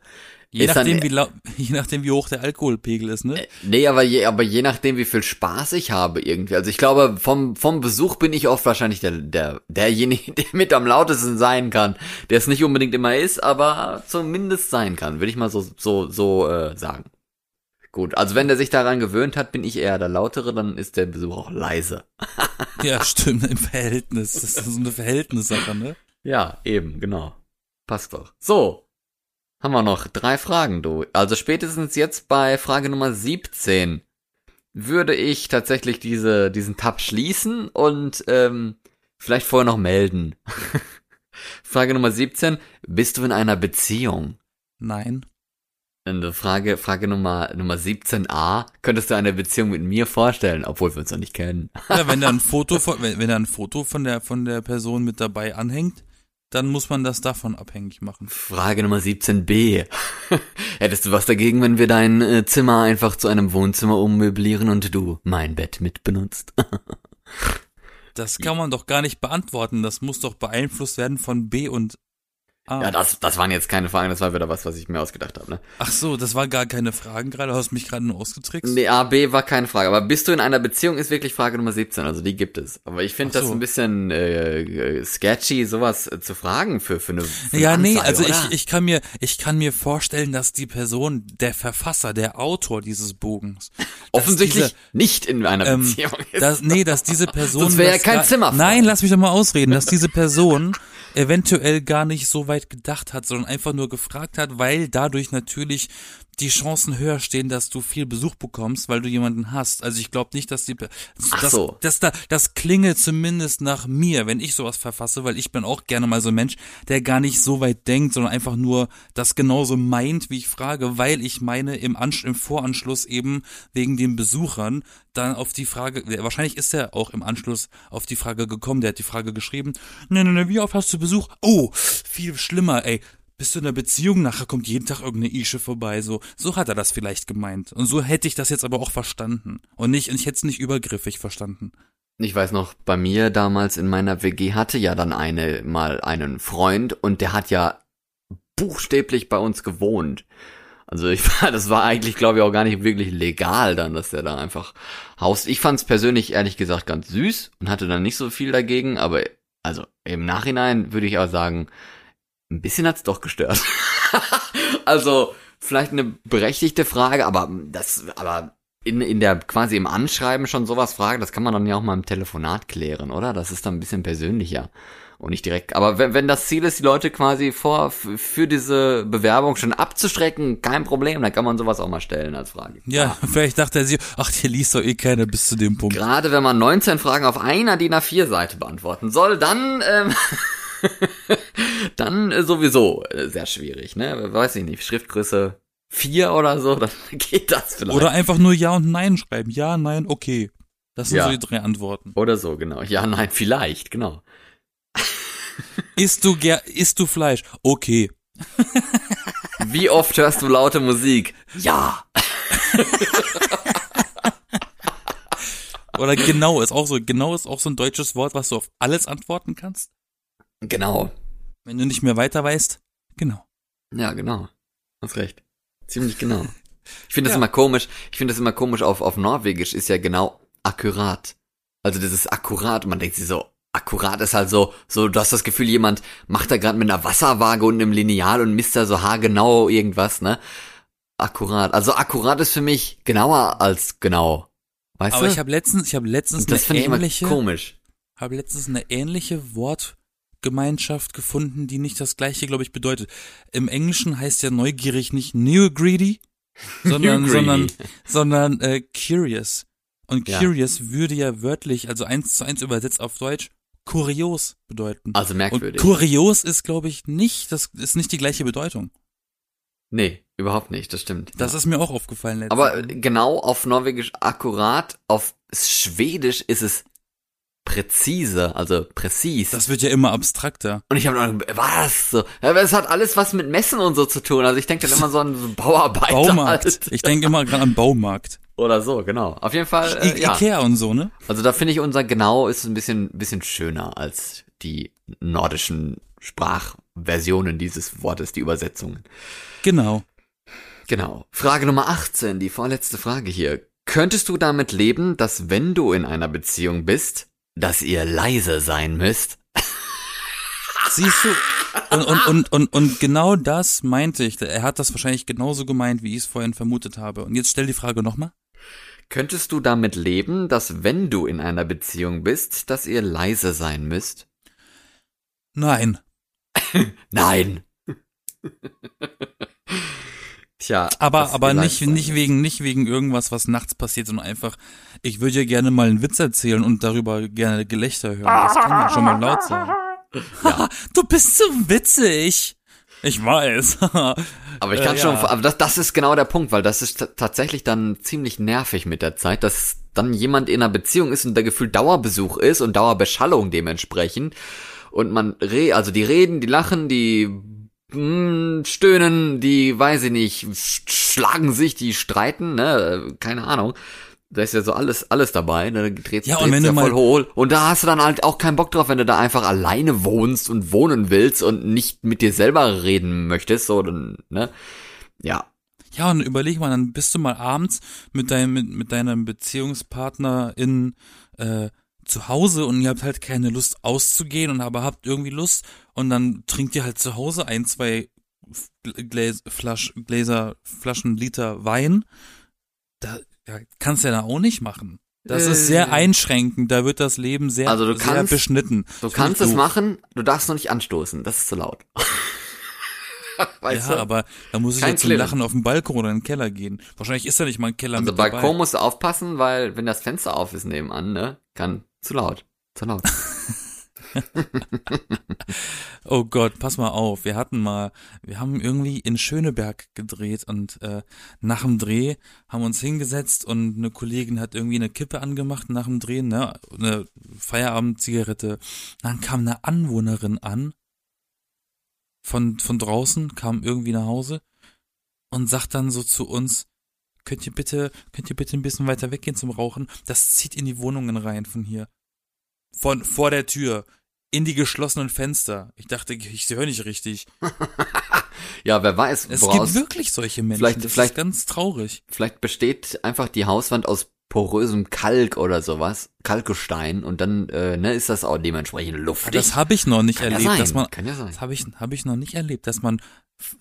Je Ist dann- nachdem, wie lau- je nachdem, wie hoch der Alkoholpegel ist, ne? nee, aber je, aber je nachdem, wie viel Spaß ich habe irgendwie. Also ich glaube, vom, vom Besuch bin ich oft wahrscheinlich der, der, derjenige, der mit am lautesten sein kann. Der es nicht unbedingt immer ist, aber zumindest sein kann, würde ich mal so, so, so, äh, sagen. Gut, also wenn der sich daran gewöhnt hat, bin ich eher der Lautere, dann ist der Besuch auch leise. Ja, stimmt, im Verhältnis. Das ist so eine Verhältnissache, ne? Ja, eben, genau. Passt doch. So. Haben wir noch drei Fragen, du. Also spätestens jetzt bei Frage Nummer 17 würde ich tatsächlich diese, diesen Tab schließen und ähm, vielleicht vorher noch melden. Frage Nummer 17. Bist du in einer Beziehung? Nein. Und Frage, Frage Nummer, Nummer 17a. Könntest du eine Beziehung mit mir vorstellen, obwohl wir uns noch nicht kennen? Ja, wenn da ein Foto von, wenn, wenn da ein Foto von der, von der Person mit dabei anhängt, dann muss man das davon abhängig machen. Frage Nummer 17b. Hättest du was dagegen, wenn wir dein äh, Zimmer einfach zu einem Wohnzimmer ummöblieren und du mein Bett mitbenutzt? Das kann man doch gar nicht beantworten. Das muss doch beeinflusst werden von B und A. ja, das, das waren jetzt keine Fragen, das war wieder was, was ich mir ausgedacht habe. Ne? Ach so, das war gar keine Fragen gerade. Du hast mich gerade nur ausgetrickst. Nee, A, B war keine Frage. Aber bist du in einer Beziehung, ist wirklich Frage Nummer 17. Also die gibt es. Aber ich finde Ach das so. ein bisschen äh, äh, sketchy, sowas äh, zu fragen für, für eine, für eine Ja, nee, also oder? ich, ich kann mir, ich kann mir vorstellen, dass die Person, der Verfasser, der Autor dieses Bogens, offensichtlich diese- nicht in einer ähm, Beziehung ist. dass, nee, dass diese Person, Sonst wär ja kein Zimmer. Nein, lass mich doch mal ausreden, dass diese Person eventuell gar nicht so weit gedacht hat, sondern einfach nur gefragt hat, weil dadurch natürlich die Chancen höher stehen, dass du viel Besuch bekommst, weil du jemanden hast. Also ich glaube nicht, dass die das, so. das da das klinge zumindest nach mir, wenn ich sowas verfasse, weil ich bin auch gerne mal so ein Mensch, der gar nicht so weit denkt, sondern einfach nur das genauso meint, wie ich frage, weil ich meine im, Ansch im Voranschluss eben wegen den Besuchern dann auf die Frage, wahrscheinlich ist er auch im Anschluss auf die Frage gekommen, der hat die Frage geschrieben, ne, ne, ne, wie oft hast du Besuch? Oh, viel schlimmer, ey. Bist du in einer Beziehung? Nachher kommt jeden Tag irgendeine Ische vorbei. So, so hat er das vielleicht gemeint. Und so hätte ich das jetzt aber auch verstanden. Und nicht, ich hätte es nicht übergriffig verstanden. Ich weiß noch, bei mir damals in meiner WG hatte ja dann eine mal einen Freund und der hat ja buchstäblich bei uns gewohnt. Also ich war, das war eigentlich, glaube ich, auch gar nicht wirklich legal dann, dass der da einfach haust. Ich fand es persönlich ehrlich gesagt ganz süß und hatte dann nicht so viel dagegen, aber also im Nachhinein würde ich auch sagen, ein bisschen hat's doch gestört. also vielleicht eine berechtigte Frage, aber das, aber in, in der quasi im Anschreiben schon sowas fragen, das kann man dann ja auch mal im Telefonat klären, oder? Das ist dann ein bisschen persönlicher und nicht direkt. Aber wenn, wenn das Ziel ist, die Leute quasi vor für diese Bewerbung schon abzuschrecken, kein Problem, dann kann man sowas auch mal stellen als Frage. Ja, vielleicht dachte er sich, ach, der liest doch eh keiner bis zu dem Punkt. Gerade wenn man 19 Fragen auf einer DIN A4-Seite beantworten soll, dann, ähm, dann äh, sowieso äh, sehr schwierig, ne? Weiß ich nicht, Schriftgröße 4 oder so, dann geht das vielleicht. Oder einfach nur Ja und Nein schreiben. Ja, Nein, okay. Das sind Ja. so die drei Antworten. Oder so, genau. Ja, nein, vielleicht, genau. Isst du ger isst du Fleisch? Okay. Wie oft hörst du laute Musik? Ja. Oder genau ist auch so, genau ist auch so ein deutsches Wort, was du auf alles antworten kannst. Genau. Wenn du nicht mehr weiter weißt, genau. Ja, genau. Hast recht. Ziemlich genau. Ich finde das Ja. immer komisch. Ich finde das immer komisch auf, auf Norwegisch ist ja genau akkurat. Also das ist akkurat und man denkt sich so, akkurat ist halt so, so, du hast das Gefühl, jemand macht da gerade mit einer Wasserwaage und einem Lineal und misst da so haargenau irgendwas, ne? Akkurat. Also akkurat ist für mich genauer als genau. Weißt Aber du? ich habe letztens, ich habe letztens Und das eine finde ich ähnliche, komisch. habe letztens eine ähnliche Wortgemeinschaft gefunden, die nicht das gleiche, glaube ich, bedeutet. Im Englischen heißt ja neugierig nicht new greedy, sondern New sondern sondern äh, curious. Und Ja. curious würde ja wörtlich, also eins zu eins übersetzt auf Deutsch, kurios bedeuten. Also Und merkwürdig. kurios ist, glaube ich, nicht, das ist nicht die gleiche Bedeutung. nee, überhaupt nicht, das stimmt. Das ja. ist mir auch aufgefallen. Aber genau auf Norwegisch akkurat, auf Schwedisch ist es präzise, also präzis. das wird ja immer abstrakter. und ich habe noch was so, aber es hat alles was mit Messen und so zu tun. Also ich denke dann immer so an Bauarbeiter Baumarkt. halt. Ich denke immer gerade an Baumarkt. oder so, genau. Auf jeden Fall, I äh, ja. Ikea und so, ne? Also da finde ich unser genau ist ein bisschen bisschen schöner als die nordischen Sprachversionen dieses Wortes, die Übersetzungen. Genau. Genau. Frage Nummer 18, die vorletzte Frage hier. Könntest du damit leben, dass wenn du in einer Beziehung bist, dass ihr leise sein müsst? Siehst du? Und, und, und, und, und genau das meinte ich. Er hat das wahrscheinlich genauso gemeint, wie ich es vorhin vermutet habe. Und jetzt stell die Frage nochmal. Könntest du damit leben, dass wenn du in einer Beziehung bist, dass ihr leise sein müsst? Nein. Nein. Tja. Aber, aber nicht, nicht wegen, nicht wegen irgendwas, was nachts passiert, sondern einfach, ich würde ja gerne mal einen Witz erzählen und darüber gerne Gelächter hören. Das kann ja schon mal laut sein. du bist so witzig. Ich weiß. Aber ich Äh, kann ja. schon, aber das, das ist genau der Punkt, weil das ist tatsächlich dann ziemlich nervig mit der Zeit, dass dann jemand in einer Beziehung ist und der gefühlt Dauerbesuch ist und Dauerbeschallung dementsprechend und man re, also die reden, die lachen, die stöhnen, die, weiß ich nicht, sch- schlagen sich, die streiten, ne, keine Ahnung. Da ist ja so alles, alles dabei, ne, dreht Ja, und wenn ja du voll hohl. Und da hast du dann halt auch keinen Bock drauf, wenn du da einfach alleine wohnst und wohnen willst und nicht mit dir selber reden möchtest, so, dann, ne. Ja, Ja, und überleg mal, dann bist du mal abends mit deinem, mit, mit deinem Beziehungspartner äh, zu Hause und ihr habt halt keine Lust auszugehen und aber habt irgendwie Lust und dann trinkt ihr halt zu Hause ein, zwei Gläs, Flasch, Gläser, Flaschen, Liter Wein. Da ja, kannst du ja da auch nicht machen. Das ist sehr Äh. einschränkend, da wird das Leben sehr, Also du sehr kannst- beschnitten. du Das kannst es doof. machen, du darfst noch nicht anstoßen, das ist zu laut. weißt Ja, du? aber da muss ich Kein jetzt zum. Lachen auf den Balkon oder in den Keller gehen. Wahrscheinlich ist da nicht mal ein Keller Also mit dabei. Balkon musst du aufpassen, weil wenn das Fenster auf ist nebenan, ne, kann zu laut. Zu laut. Oh Gott, pass mal auf. Wir hatten mal, wir haben irgendwie in Schöneberg gedreht und äh, nach dem Dreh haben uns hingesetzt und eine Kollegin hat irgendwie eine Kippe angemacht nach dem Drehen, ne, eine Feierabendzigarette. Dann kam eine Anwohnerin an von von draußen, kam irgendwie nach Hause und sagt dann so zu uns, könnt ihr bitte, könnt ihr bitte ein bisschen weiter weggehen zum Rauchen? Das zieht in die Wohnungen rein von hier. Von vor der Tür in die geschlossenen Fenster. Ich dachte, ich höre nicht richtig. Ja, wer weiß, Es woraus, gibt wirklich solche Menschen. Vielleicht- das vielleicht- ist ganz traurig. vielleicht besteht einfach die Hauswand aus porösem Kalk oder sowas, Kalkgestein und dann äh, ne, ist das auch dementsprechend luftig. Das habe ich noch nicht Kann ja erlebt, sein, dass man kann ja sein. das habe ich habe ich noch nicht erlebt, dass man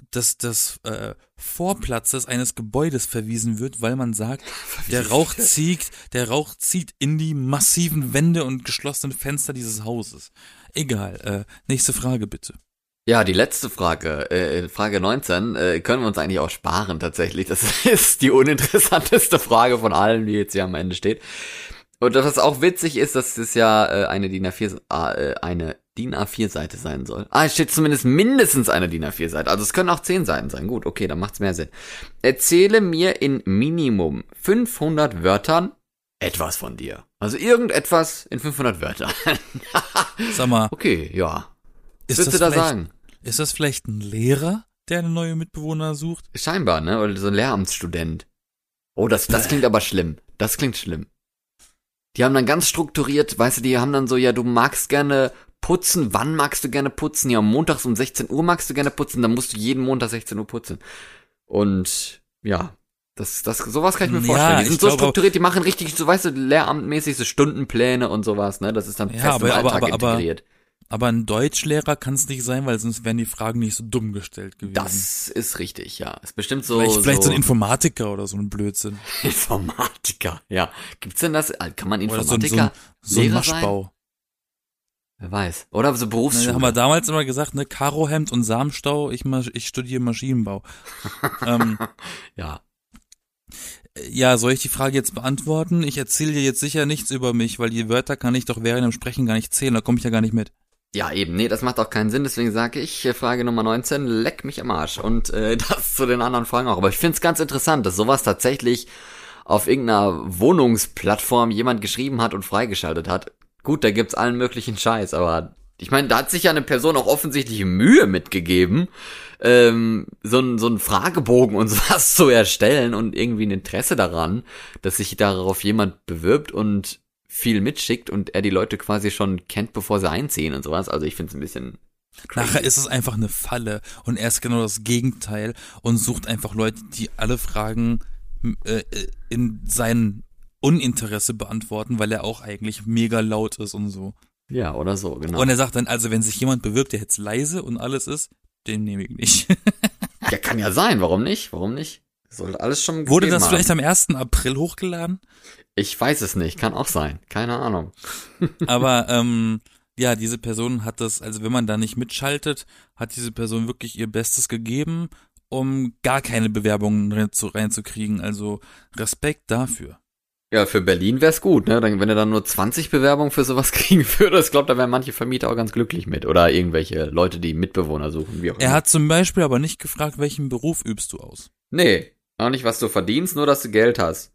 dass das äh, Vorplatzes eines Gebäudes verwiesen wird, weil man sagt, der Rauch zieht, der Rauch zieht in die massiven Wände und geschlossenen Fenster dieses Hauses. Egal, äh, nächste Frage bitte. Ja, die letzte Frage, äh, Frage 19, äh, können wir uns eigentlich auch sparen tatsächlich. Das ist die uninteressanteste Frage von allen, die jetzt hier am Ende steht. Und was auch witzig ist, dass es ja äh, eine DIN A4, äh, eine DIN A4 Seite sein soll. Ah, es steht zumindest mindestens eine DIN A4 Seite. Also es können auch 10 Seiten sein. Gut, okay, dann macht's mehr Sinn. Erzähle mir in Minimum 500 Wörtern etwas von dir. Also irgendetwas in 500 Wörtern. Sag mal, okay, ja. Was ist würdest das, du da sagen? ist das vielleicht ein Lehrer, der eine neue Mitbewohner sucht? Scheinbar, ne? Oder so ein Lehramtsstudent. Oh, das, das klingt aber schlimm. Das klingt schlimm. Die haben dann ganz strukturiert, weißt du, die haben dann so, ja, du magst gerne putzen, wann magst du gerne putzen? Ja, montags um 16 Uhr magst du gerne putzen, dann musst du jeden Montag 16 Uhr putzen. Und ja, das, das, sowas kann ich mir Ja, vorstellen. Die sind so strukturiert, die machen richtig, so weißt du, lehramtmäßig so Stundenpläne und sowas, ne? Das ist dann Ja, fest aber- im Alltag aber- aber- integriert. Aber ein Deutschlehrer kann es nicht sein, weil sonst wären die Fragen nicht so dumm gestellt gewesen. Das ist richtig, ja. Ist bestimmt so. vielleicht, vielleicht so so ein Informatiker oder so ein Blödsinn. Informatiker, ja. Gibt's denn das? Kann man Oder so, so, Informatiker? so ein Maschbau. Wer weiß. Oder so Na, Berufsschule. haben wir damals immer gesagt, ne, Karohemd und Samenstau, ich, ich studiere Maschinenbau. ähm, ja. ja, soll ich die Frage jetzt beantworten? Ich erzähle dir jetzt sicher nichts über mich, weil die Wörter kann ich doch während dem Sprechen gar nicht zählen, da komme ich ja gar nicht mit. Ja, eben. Nee, das macht auch keinen Sinn. Deswegen sage ich, äh, Frage Nummer 19, leck mich am Arsch. Und äh, das zu den anderen Fragen auch. Aber ich find's ganz interessant, dass sowas tatsächlich auf irgendeiner Wohnungsplattform jemand geschrieben hat und freigeschaltet hat. Gut, da gibt's allen möglichen Scheiß, aber ich meine, da hat sich ja eine Person auch offensichtlich Mühe mitgegeben, ähm, so ein so Fragebogen und sowas zu erstellen und irgendwie ein Interesse daran, dass sich darauf jemand bewirbt und viel mitschickt und er die Leute quasi schon kennt, bevor sie einziehen und sowas. Also ich finde es ein bisschen crazy. Nachher ist es einfach eine Falle und er ist genau das Gegenteil und sucht einfach Leute, die alle Fragen äh, in sein Uninteresse beantworten, weil er auch eigentlich mega laut ist und so. ja, oder so, genau. Und er sagt dann, also wenn sich jemand bewirbt, der jetzt leise und alles ist, den nehme ich nicht. ja, kann ja sein, warum nicht? Warum nicht? Sollte alles schon Wurde das haben. vielleicht am 1. April hochgeladen? Ich weiß es nicht, kann auch sein. Keine Ahnung. Aber ähm, ja, diese Person hat das, also wenn man da nicht mitschaltet, hat diese Person wirklich ihr Bestes gegeben, um gar keine Bewerbungen rein zu, reinzukriegen. Also Respekt dafür. Ja, für Berlin wär's gut, ne? Dann, wenn er dann nur 20 Bewerbungen für sowas kriegen würde, ich glaube, da wären manche Vermieter auch ganz glücklich mit. Oder irgendwelche Leute, die Mitbewohner suchen, wie auch Er immer. hat zum Beispiel aber nicht gefragt, welchen Beruf übst du aus. Nee, auch nicht, was du verdienst, nur dass du Geld hast.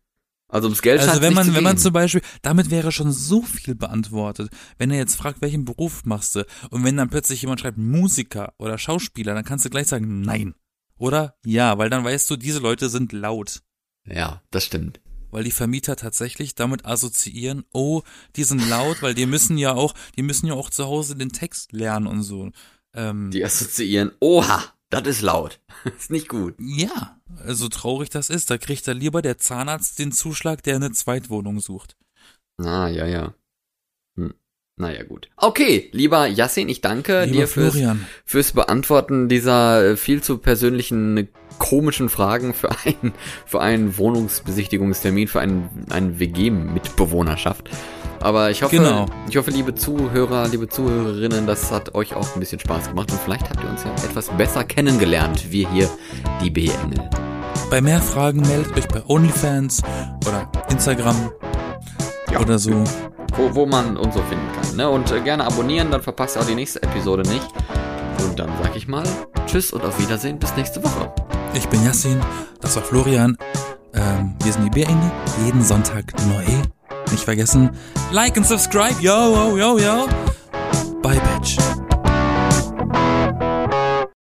Also ums Geld Also wenn man, wenn man zum Beispiel, damit wäre schon so viel beantwortet. Wenn er jetzt fragt, welchen Beruf machst du? Und wenn dann plötzlich jemand schreibt Musiker oder Schauspieler, dann kannst du gleich sagen nein. Oder? Ja, weil dann weißt du, diese Leute sind laut. Ja, das stimmt. Weil die Vermieter tatsächlich damit assoziieren, oh, die sind laut, weil die müssen ja auch, die müssen ja auch zu Hause den Text lernen und so. Ähm, Die assoziieren, oha, das ist laut. ist nicht gut. ja, so traurig das ist, da kriegt da lieber der Zahnarzt den Zuschlag, der eine Zweitwohnung sucht. Ah, ja, ja. Naja, gut. Okay, lieber Yassin, ich danke Lieber dir fürs, Florian. fürs Beantworten dieser äh, viel zu persönlichen, komischen Fragen für einen, für einen Wohnungsbesichtigungstermin, für einen, eine WG-Mitbewohnerschaft. Aber ich hoffe, Genau. ich hoffe, liebe Zuhörer, liebe Zuhörerinnen, das hat euch auch ein bisschen Spaß gemacht und vielleicht habt ihr uns ja etwas besser kennengelernt, wir hier, die B-Engel. Bei mehr Fragen meldet euch bei OnlyFans oder Instagram Ja. oder so. wo, wo man uns so finden kann. Ne? Und äh, gerne abonnieren, dann verpasst ihr auch die nächste Episode nicht. Und dann sag ich mal Tschüss und auf Wiedersehen bis nächste Woche. Ich bin Yassin, das war Florian. Ähm, wir sind die Bierengel, jeden Sonntag neu. Nicht vergessen, like und subscribe, yo, yo, yo, yo. Bye, Bitch.